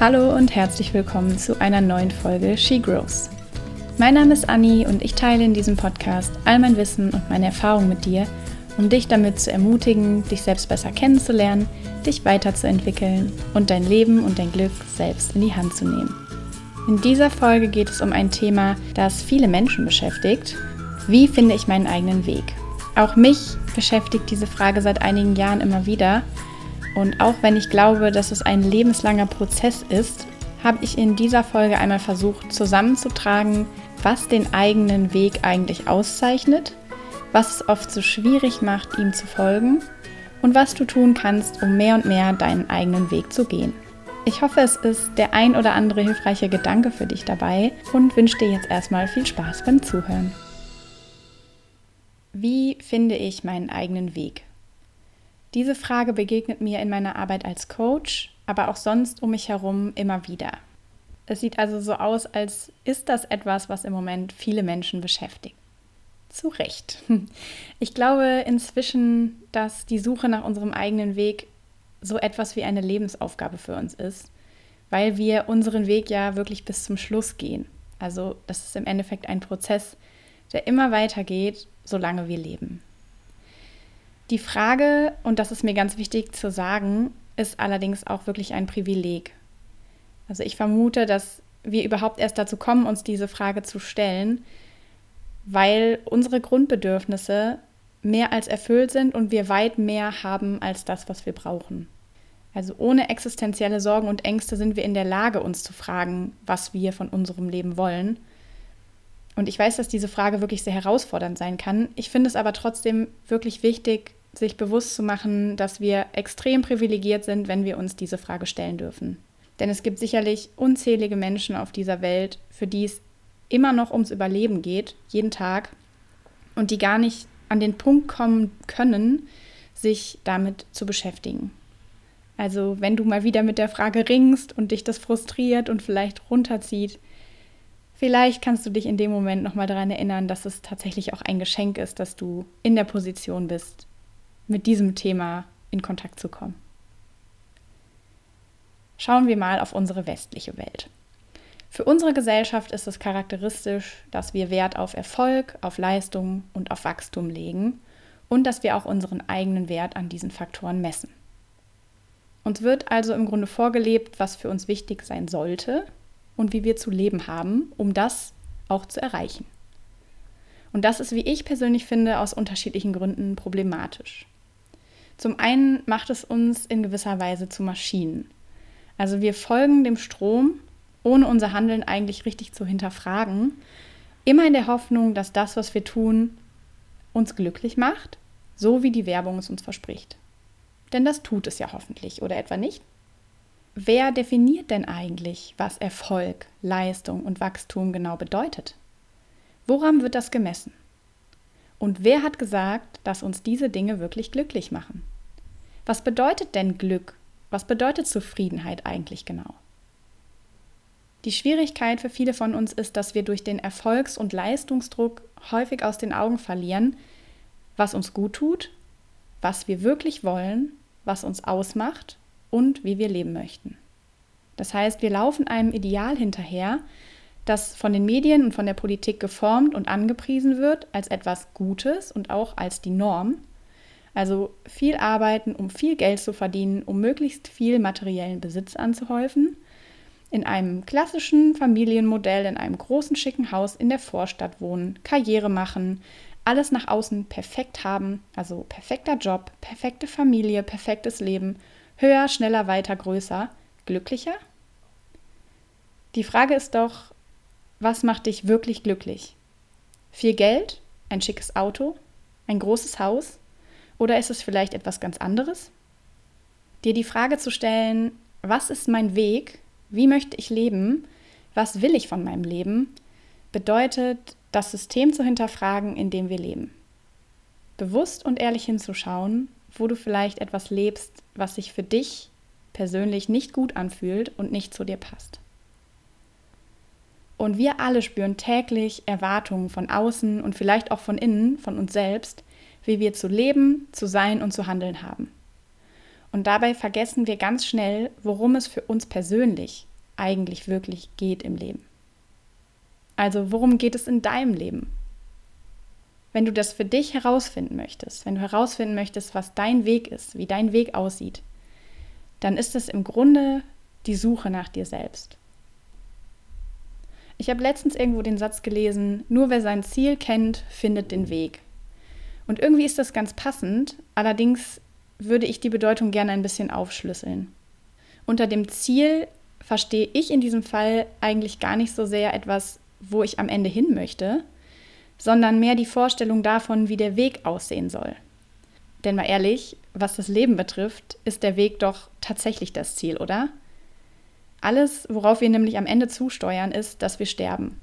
Hallo und herzlich willkommen zu einer neuen Folge She Grows. Mein Name ist Anni und ich teile in diesem Podcast all mein Wissen und meine Erfahrungen mit dir, um dich damit zu ermutigen, dich selbst besser kennenzulernen, dich weiterzuentwickeln und dein Leben und dein Glück selbst in die Hand zu nehmen. In dieser Folge geht es um ein Thema, das viele Menschen beschäftigt. Wie finde ich meinen eigenen Weg? Auch mich beschäftigt diese Frage seit einigen Jahren immer wieder und auch wenn ich glaube, dass es ein lebenslanger Prozess ist, habe ich in dieser Folge einmal versucht zusammenzutragen, was den eigenen Weg eigentlich auszeichnet, was es oft so schwierig macht, ihm zu folgen und was du tun kannst, um mehr und mehr deinen eigenen Weg zu gehen. Ich hoffe, es ist der ein oder andere hilfreiche Gedanke für dich dabei und wünsche dir jetzt erstmal viel Spaß beim Zuhören. Wie finde ich meinen eigenen Weg? Diese Frage begegnet mir in meiner Arbeit als Coach, aber auch sonst um mich herum immer wieder. Es sieht also so aus, als ist das etwas, was im Moment viele Menschen beschäftigt. Zu Recht. Ich glaube inzwischen, dass die Suche nach unserem eigenen Weg so etwas wie eine Lebensaufgabe für uns ist, weil wir unseren Weg ja wirklich bis zum Schluss gehen. Also das ist im Endeffekt ein Prozess, der immer weitergeht, solange wir leben. Die Frage, und das ist mir ganz wichtig zu sagen, ist allerdings auch wirklich ein Privileg. Also ich vermute, dass wir überhaupt erst dazu kommen, uns diese Frage zu stellen, weil unsere Grundbedürfnisse mehr als erfüllt sind und wir weit mehr haben als das, was wir brauchen. Also ohne existenzielle Sorgen und Ängste sind wir in der Lage, uns zu fragen, was wir von unserem Leben wollen. Und ich weiß, dass diese Frage wirklich sehr herausfordernd sein kann. Ich finde es aber trotzdem wirklich wichtig, sich bewusst zu machen, dass wir extrem privilegiert sind, wenn wir uns diese Frage stellen dürfen. Denn es gibt sicherlich unzählige Menschen auf dieser Welt, für die es immer noch ums Überleben geht, jeden Tag, und die gar nicht an den Punkt kommen können, sich damit zu beschäftigen. Also wenn du mal wieder mit der Frage ringst und dich das frustriert und vielleicht runterzieht, vielleicht kannst du dich in dem Moment nochmal daran erinnern, dass es tatsächlich auch ein Geschenk ist, dass du in der Position bist, mit diesem Thema in Kontakt zu kommen. Schauen wir mal auf unsere westliche Welt. Für unsere Gesellschaft ist es charakteristisch, dass wir Wert auf Erfolg, auf Leistung und auf Wachstum legen und dass wir auch unseren eigenen Wert an diesen Faktoren messen. Uns wird also im Grunde vorgelebt, was für uns wichtig sein sollte und wie wir zu leben haben, um das auch zu erreichen. Und das ist, wie ich persönlich finde, aus unterschiedlichen Gründen problematisch. Zum einen macht es uns in gewisser Weise zu Maschinen. Also wir folgen dem Strom, ohne unser Handeln eigentlich richtig zu hinterfragen, immer in der Hoffnung, dass das, was wir tun, uns glücklich macht, so wie die Werbung es uns verspricht. Denn das tut es ja hoffentlich, oder etwa nicht? Wer definiert denn eigentlich, was Erfolg, Leistung und Wachstum genau bedeutet? Woran wird das gemessen? Und wer hat gesagt, dass uns diese Dinge wirklich glücklich machen? Was bedeutet denn Glück? Was bedeutet Zufriedenheit eigentlich genau? Die Schwierigkeit für viele von uns ist, dass wir durch den Erfolgs- und Leistungsdruck häufig aus den Augen verlieren, was uns gut tut, was wir wirklich wollen, was uns ausmacht und wie wir leben möchten. Das heißt, wir laufen einem Ideal hinterher, das von den Medien und von der Politik geformt und angepriesen wird als etwas Gutes und auch als die Norm. Also viel arbeiten, um viel Geld zu verdienen, um möglichst viel materiellen Besitz anzuhäufen. In einem klassischen Familienmodell, in einem großen schicken Haus in der Vorstadt wohnen, Karriere machen, alles nach außen perfekt haben, also perfekter Job, perfekte Familie, perfektes Leben, höher, schneller, weiter, größer, glücklicher? Die Frage ist doch, was macht dich wirklich glücklich? Viel Geld, ein schickes Auto, ein großes Haus, oder ist es vielleicht etwas ganz anderes? Dir die Frage zu stellen, was ist mein Weg? Wie möchte ich leben? Was will ich von meinem Leben? bedeutet, das System zu hinterfragen, in dem wir leben. Bewusst und ehrlich hinzuschauen, wo du vielleicht etwas lebst, was sich für dich persönlich nicht gut anfühlt und nicht zu dir passt. Und wir alle spüren täglich Erwartungen von außen und vielleicht auch von innen, von uns selbst, wie wir zu leben, zu sein und zu handeln haben. Und dabei vergessen wir ganz schnell, worum es für uns persönlich eigentlich wirklich geht im Leben. Also worum geht es in deinem Leben? Wenn du das für dich herausfinden möchtest, wenn du herausfinden möchtest, was dein Weg ist, wie dein Weg aussieht, dann ist es im Grunde die Suche nach dir selbst. Ich habe letztens irgendwo den Satz gelesen, nur wer sein Ziel kennt, findet den Weg. Und irgendwie ist das ganz passend, allerdings würde ich die Bedeutung gerne ein bisschen aufschlüsseln. Unter dem Ziel verstehe ich in diesem Fall eigentlich gar nicht so sehr etwas, wo ich am Ende hin möchte, sondern mehr die Vorstellung davon, wie der Weg aussehen soll. Denn mal ehrlich, was das Leben betrifft, ist der Weg doch tatsächlich das Ziel, oder? Alles, worauf wir nämlich am Ende zusteuern, ist, dass wir sterben.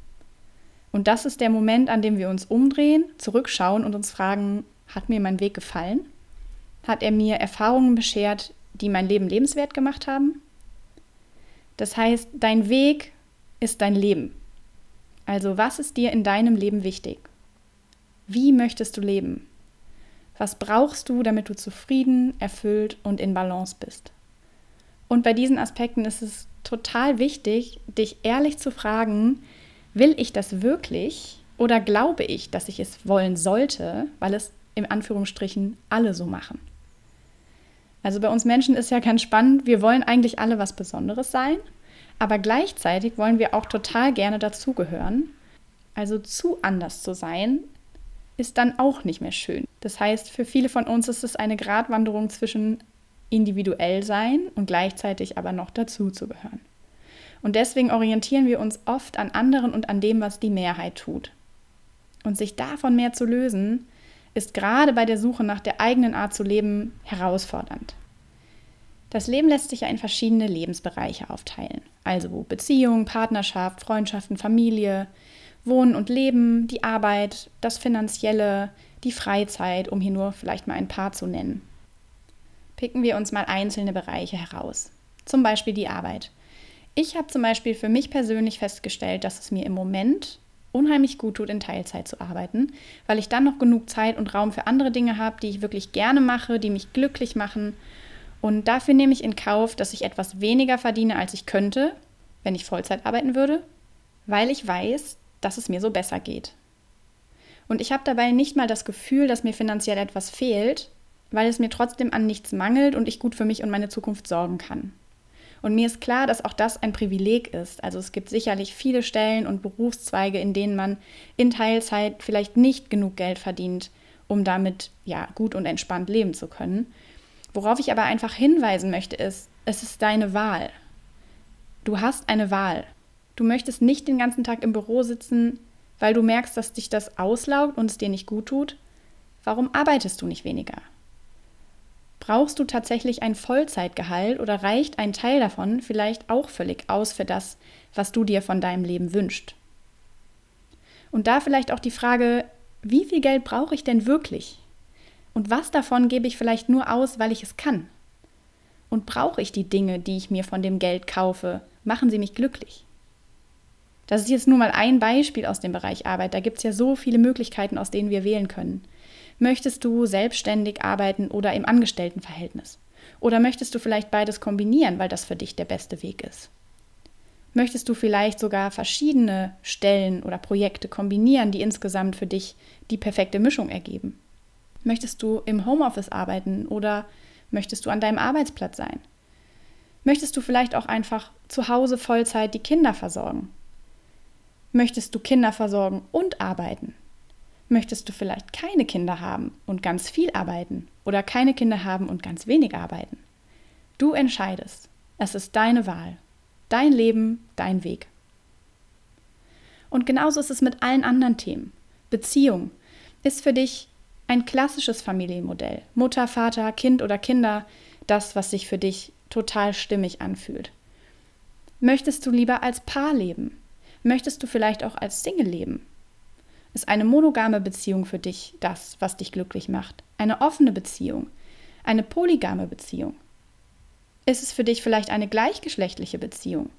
Und das ist der Moment, an dem wir uns umdrehen, zurückschauen und uns fragen, hat mir mein Weg gefallen? Hat er mir Erfahrungen beschert, die mein Leben lebenswert gemacht haben? Das heißt, dein Weg ist dein Leben. Also was ist dir in deinem Leben wichtig? Wie möchtest du leben? Was brauchst du, damit du zufrieden, erfüllt und in Balance bist? Und bei diesen Aspekten ist es total wichtig, dich ehrlich zu fragen, will ich das wirklich oder glaube ich, dass ich es wollen sollte, weil es im Anführungsstrichen alle so machen? Also bei uns Menschen ist ja ganz spannend, wir wollen eigentlich alle was Besonderes sein, aber gleichzeitig wollen wir auch total gerne dazugehören. Also zu anders zu sein, ist dann auch nicht mehr schön. Das heißt, für viele von uns ist es eine Gratwanderung zwischen individuell sein und gleichzeitig aber noch dazuzugehören. Und deswegen orientieren wir uns oft an anderen und an dem, was die Mehrheit tut. Und sich davon mehr zu lösen, ist gerade bei der Suche nach der eigenen Art zu leben herausfordernd. Das Leben lässt sich ja in verschiedene Lebensbereiche aufteilen. Also Beziehung, Partnerschaft, Freundschaften, Familie, Wohnen und Leben, die Arbeit, das Finanzielle, die Freizeit, um hier nur vielleicht mal ein paar zu nennen. Picken wir uns mal einzelne Bereiche heraus. Zum Beispiel die Arbeit. Ich habe zum Beispiel für mich persönlich festgestellt, dass es mir im Moment unheimlich gut tut, in Teilzeit zu arbeiten, weil ich dann noch genug Zeit und Raum für andere Dinge habe, die ich wirklich gerne mache, die mich glücklich machen und dafür nehme ich in Kauf, dass ich etwas weniger verdiene, als ich könnte, wenn ich Vollzeit arbeiten würde, weil ich weiß, dass es mir so besser geht. Und ich habe dabei nicht mal das Gefühl, dass mir finanziell etwas fehlt, weil es mir trotzdem an nichts mangelt und ich gut für mich und meine Zukunft sorgen kann. Und mir ist klar, dass auch das ein Privileg ist. Also es gibt sicherlich viele Stellen und Berufszweige, in denen man in Teilzeit vielleicht nicht genug Geld verdient, um damit ja gut und entspannt leben zu können. Worauf ich aber einfach hinweisen möchte, ist, es ist deine Wahl. Du hast eine Wahl. Du möchtest nicht den ganzen Tag im Büro sitzen, weil du merkst, dass dich das auslaugt und es dir nicht gut tut. Warum arbeitest du nicht weniger? Brauchst du tatsächlich ein Vollzeitgehalt oder reicht ein Teil davon vielleicht auch völlig aus für das, was du dir von deinem Leben wünschst? Und da vielleicht auch die Frage, wie viel Geld brauche ich denn wirklich? Und was davon gebe ich vielleicht nur aus, weil ich es kann? Und brauche ich die Dinge, die ich mir von dem Geld kaufe? Machen sie mich glücklich? Das ist jetzt nur mal ein Beispiel aus dem Bereich Arbeit. Da gibt es ja so viele Möglichkeiten, aus denen wir wählen können. Möchtest du selbstständig arbeiten oder im Angestelltenverhältnis? Oder möchtest du vielleicht beides kombinieren, weil das für dich der beste Weg ist? Möchtest du vielleicht sogar verschiedene Stellen oder Projekte kombinieren, die insgesamt für dich die perfekte Mischung ergeben? Möchtest du im Homeoffice arbeiten oder möchtest du an deinem Arbeitsplatz sein? Möchtest du vielleicht auch einfach zu Hause Vollzeit die Kinder versorgen? Möchtest du Kinder versorgen und arbeiten? Möchtest du vielleicht keine Kinder haben und ganz viel arbeiten oder keine Kinder haben und ganz wenig arbeiten? Du entscheidest. Es ist deine Wahl. Dein Leben, dein Weg. Und genauso ist es mit allen anderen Themen. Beziehung ist für dich ein klassisches Familienmodell. Mutter, Vater, Kind oder Kinder, das, was sich für dich total stimmig anfühlt. Möchtest du lieber als Paar leben? Möchtest du vielleicht auch als Single leben? Ist eine monogame Beziehung für dich das, was dich glücklich macht? Eine offene Beziehung? Eine polygame Beziehung? Ist es für dich vielleicht eine gleichgeschlechtliche Beziehung?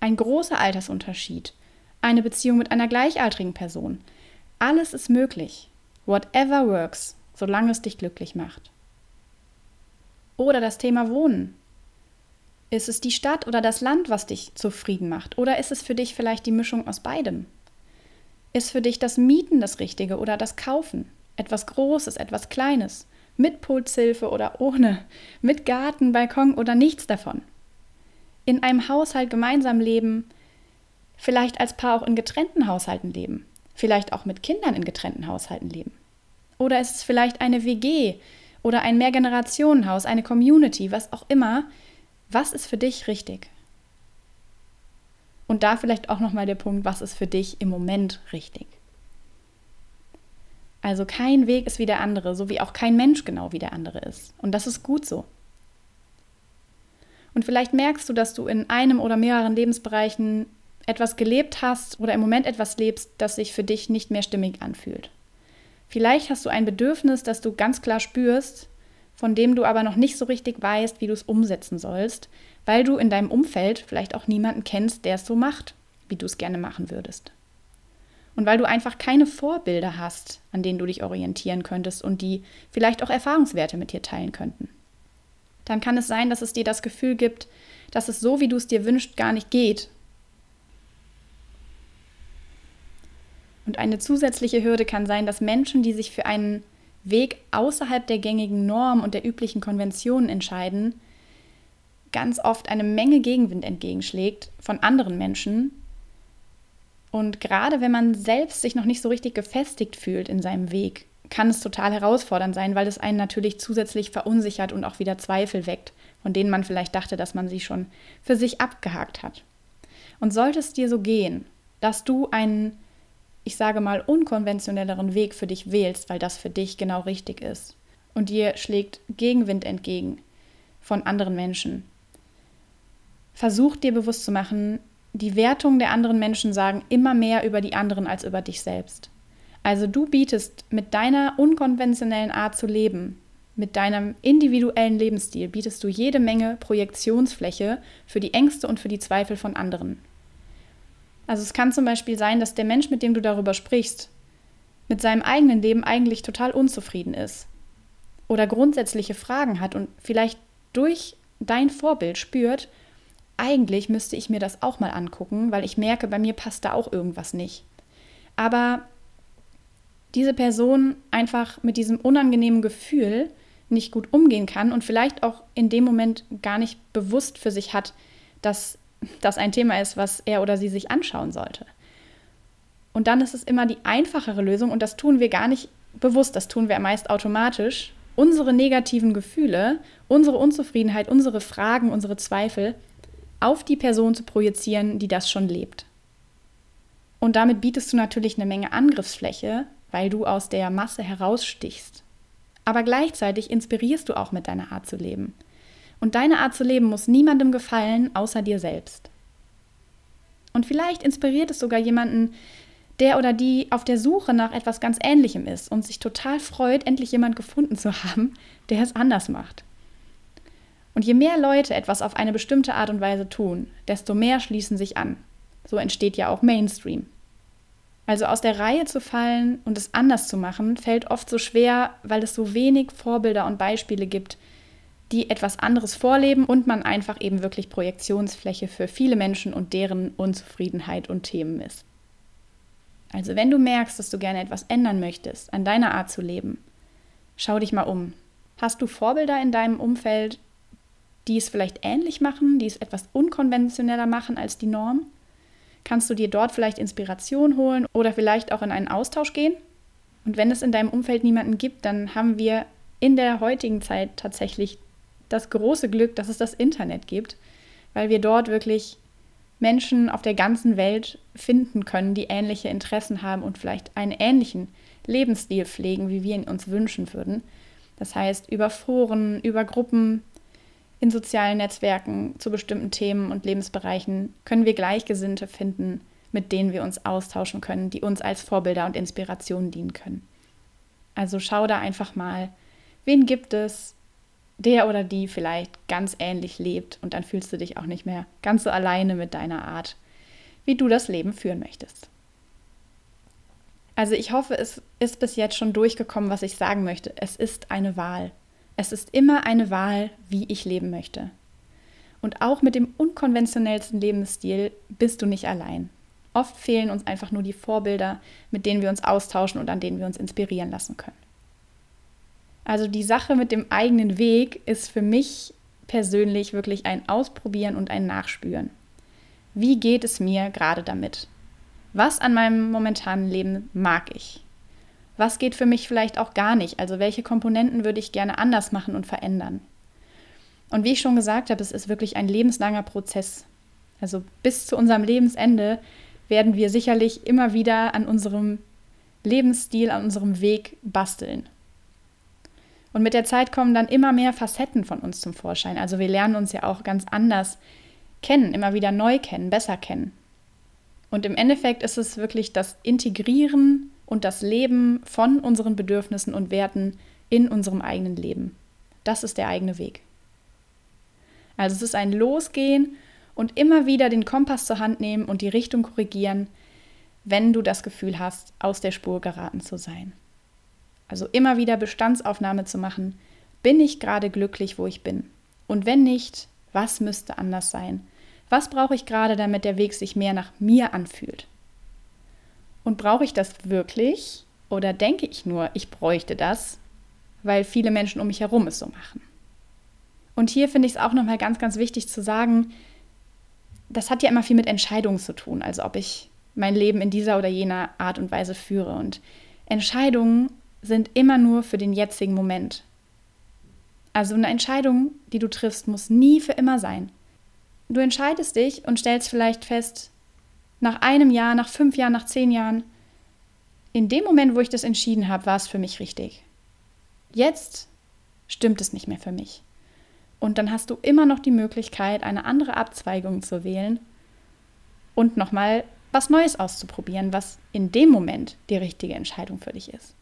Ein großer Altersunterschied? Eine Beziehung mit einer gleichaltrigen Person? Alles ist möglich. Whatever works, solange es dich glücklich macht. Oder das Thema Wohnen. Ist es die Stadt oder das Land, was dich zufrieden macht? Oder ist es für dich vielleicht die Mischung aus beidem? Ist für dich das Mieten das Richtige oder das Kaufen? Etwas Großes, etwas Kleines, mit Pulshilfe oder ohne, mit Garten, Balkon oder nichts davon? In einem Haushalt gemeinsam leben, vielleicht als Paar auch in getrennten Haushalten leben, vielleicht auch mit Kindern in getrennten Haushalten leben. Oder ist es vielleicht eine WG oder ein Mehrgenerationenhaus, eine Community, was auch immer? Was ist für dich richtig? Und da vielleicht auch nochmal der Punkt, was ist für dich im Moment richtig? Also kein Weg ist wie der andere, so wie auch kein Mensch genau wie der andere ist. Und das ist gut so. Und vielleicht merkst du, dass du in einem oder mehreren Lebensbereichen etwas gelebt hast oder im Moment etwas lebst, das sich für dich nicht mehr stimmig anfühlt. Vielleicht hast du ein Bedürfnis, das du ganz klar spürst, von dem du aber noch nicht so richtig weißt, wie du es umsetzen sollst, weil du in deinem Umfeld vielleicht auch niemanden kennst, der es so macht, wie du es gerne machen würdest. Und weil du einfach keine Vorbilder hast, an denen du dich orientieren könntest und die vielleicht auch Erfahrungswerte mit dir teilen könnten. Dann kann es sein, dass es dir das Gefühl gibt, dass es so, wie du es dir wünschst, gar nicht geht. Und eine zusätzliche Hürde kann sein, dass Menschen, die sich für einen Weg außerhalb der gängigen Norm und der üblichen Konventionen entscheiden, ganz oft eine Menge Gegenwind entgegenschlägt von anderen Menschen. Und gerade wenn man selbst sich noch nicht so richtig gefestigt fühlt in seinem Weg, kann es total herausfordernd sein, weil es einen natürlich zusätzlich verunsichert und auch wieder Zweifel weckt, von denen man vielleicht dachte, dass man sie schon für sich abgehakt hat. Und sollte es dir so gehen, dass du einen, ich sage mal, unkonventionelleren Weg für dich wählst, weil das für dich genau richtig ist, und dir schlägt Gegenwind entgegen von anderen Menschen, versuch dir bewusst zu machen, die Wertungen der anderen Menschen sagen immer mehr über die anderen als über dich selbst. Also du bietest mit deiner unkonventionellen Art zu leben, mit deinem individuellen Lebensstil, bietest du jede Menge Projektionsfläche für die Ängste und für die Zweifel von anderen. Also es kann zum Beispiel sein, dass der Mensch, mit dem du darüber sprichst, mit seinem eigenen Leben eigentlich total unzufrieden ist oder grundsätzliche Fragen hat und vielleicht durch dein Vorbild spürt, eigentlich müsste ich mir das auch mal angucken, weil ich merke, bei mir passt da auch irgendwas nicht. Aber diese Person einfach mit diesem unangenehmen Gefühl nicht gut umgehen kann und vielleicht auch in dem Moment gar nicht bewusst für sich hat, dass das ein Thema ist, was er oder sie sich anschauen sollte. Und dann ist es immer die einfachere Lösung und das tun wir gar nicht bewusst, das tun wir meist automatisch, unsere negativen Gefühle, unsere Unzufriedenheit, unsere Fragen, unsere Zweifel auf die Person zu projizieren, die das schon lebt. Und damit bietest du natürlich eine Menge Angriffsfläche, weil du aus der Masse herausstichst. Aber gleichzeitig inspirierst du auch mit deiner Art zu leben. Und deine Art zu leben muss niemandem gefallen, außer dir selbst. Und vielleicht inspiriert es sogar jemanden, der oder die auf der Suche nach etwas ganz Ähnlichem ist und sich total freut, endlich jemand gefunden zu haben, der es anders macht. Und je mehr Leute etwas auf eine bestimmte Art und Weise tun, desto mehr schließen sich an. So entsteht ja auch Mainstream. Also aus der Reihe zu fallen und es anders zu machen, fällt oft so schwer, weil es so wenig Vorbilder und Beispiele gibt, die etwas anderes vorleben und man einfach eben wirklich Projektionsfläche für viele Menschen und deren Unzufriedenheit und Themen ist. Also wenn du merkst, dass du gerne etwas ändern möchtest an deiner Art zu leben, schau dich mal um. Hast du Vorbilder in deinem Umfeld, die es vielleicht ähnlich machen, die es etwas unkonventioneller machen als die Norm? Kannst du dir dort vielleicht Inspiration holen oder vielleicht auch in einen Austausch gehen? Und wenn es in deinem Umfeld niemanden gibt, dann haben wir in der heutigen Zeit tatsächlich das große Glück, dass es das Internet gibt, weil wir dort wirklich Menschen auf der ganzen Welt finden können, die ähnliche Interessen haben und vielleicht einen ähnlichen Lebensstil pflegen, wie wir ihn uns wünschen würden. Das heißt, über Foren, über Gruppen, in sozialen Netzwerken zu bestimmten Themen und Lebensbereichen können wir Gleichgesinnte finden, mit denen wir uns austauschen können, die uns als Vorbilder und Inspiration dienen können. Also schau da einfach mal, wen gibt es, der oder die vielleicht ganz ähnlich lebt und dann fühlst du dich auch nicht mehr ganz so alleine mit deiner Art, wie du das Leben führen möchtest. Also ich hoffe, es ist bis jetzt schon durchgekommen, was ich sagen möchte. Es ist eine Wahl. Es ist immer eine Wahl, wie ich leben möchte. Und auch mit dem unkonventionellsten Lebensstil bist du nicht allein. Oft fehlen uns einfach nur die Vorbilder, mit denen wir uns austauschen und an denen wir uns inspirieren lassen können. Also die Sache mit dem eigenen Weg ist für mich persönlich wirklich ein Ausprobieren und ein Nachspüren. Wie geht es mir gerade damit? Was an meinem momentanen Leben mag ich? Was geht für mich vielleicht auch gar nicht? Also welche Komponenten würde ich gerne anders machen und verändern? Und wie ich schon gesagt habe, es ist wirklich ein lebenslanger Prozess. Also bis zu unserem Lebensende werden wir sicherlich immer wieder an unserem Lebensstil, an unserem Weg basteln. Und mit der Zeit kommen dann immer mehr Facetten von uns zum Vorschein. Also wir lernen uns ja auch ganz anders kennen, immer wieder neu kennen, besser kennen. Und im Endeffekt ist es wirklich das Integrieren und das Leben von unseren Bedürfnissen und Werten in unserem eigenen Leben. Das ist der eigene Weg. Also es ist ein Losgehen und immer wieder den Kompass zur Hand nehmen und die Richtung korrigieren, wenn du das Gefühl hast, aus der Spur geraten zu sein. Also immer wieder Bestandsaufnahme zu machen, bin ich gerade glücklich, wo ich bin? Und wenn nicht, was müsste anders sein? Was brauche ich gerade, damit der Weg sich mehr nach mir anfühlt? Und brauche ich das wirklich? Oder denke ich nur, ich bräuchte das, weil viele Menschen um mich herum es so machen? Und hier finde ich es auch nochmal ganz, ganz wichtig zu sagen, das hat ja immer viel mit Entscheidungen zu tun, also ob ich mein Leben in dieser oder jener Art und Weise führe. Und Entscheidungen sind immer nur für den jetzigen Moment. Also eine Entscheidung, die du triffst, muss nie für immer sein. Du entscheidest dich und stellst vielleicht fest, nach einem Jahr, nach fünf Jahren, nach zehn Jahren, in dem Moment, wo ich das entschieden habe, war es für mich richtig. Jetzt stimmt es nicht mehr für mich. Und dann hast du immer noch die Möglichkeit, eine andere Abzweigung zu wählen und nochmal was Neues auszuprobieren, was in dem Moment die richtige Entscheidung für dich ist.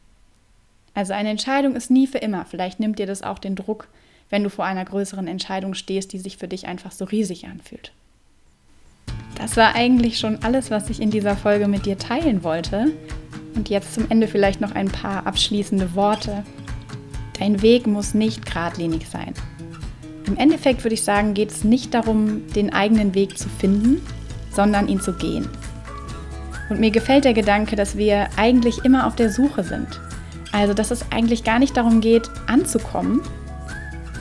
Also eine Entscheidung ist nie für immer. Vielleicht nimmt dir das auch den Druck, wenn du vor einer größeren Entscheidung stehst, die sich für dich einfach so riesig anfühlt. Das war eigentlich schon alles, was ich in dieser Folge mit dir teilen wollte. Und jetzt zum Ende vielleicht noch ein paar abschließende Worte. Dein Weg muss nicht geradlinig sein. Im Endeffekt würde ich sagen, geht es nicht darum, den eigenen Weg zu finden, sondern ihn zu gehen. Und mir gefällt der Gedanke, dass wir eigentlich immer auf der Suche sind. Also, dass es eigentlich gar nicht darum geht, anzukommen,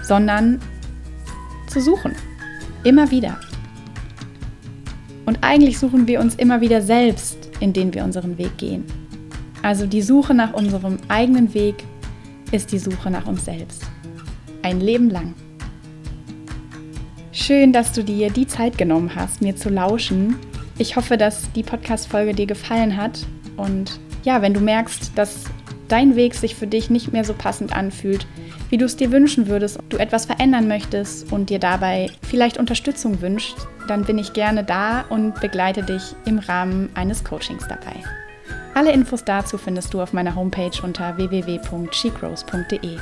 sondern zu suchen. Immer wieder. Und eigentlich suchen wir uns immer wieder selbst, indem wir unseren Weg gehen. Also die Suche nach unserem eigenen Weg ist die Suche nach uns selbst. Ein Leben lang. Schön, dass du dir die Zeit genommen hast, mir zu lauschen. Ich hoffe, dass die Podcast-Folge dir gefallen hat. Und ja, wenn du merkst, dass dein Weg sich für dich nicht mehr so passend anfühlt, wie du es dir wünschen würdest, du etwas verändern möchtest und dir dabei vielleicht Unterstützung wünscht, dann bin ich gerne da und begleite dich im Rahmen eines Coachings dabei. Alle Infos dazu findest du auf meiner Homepage unter www.shegrows.de.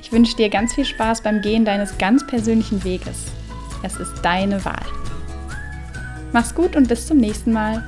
Ich wünsche dir ganz viel Spaß beim Gehen deines ganz persönlichen Weges. Es ist deine Wahl. Mach's gut und bis zum nächsten Mal.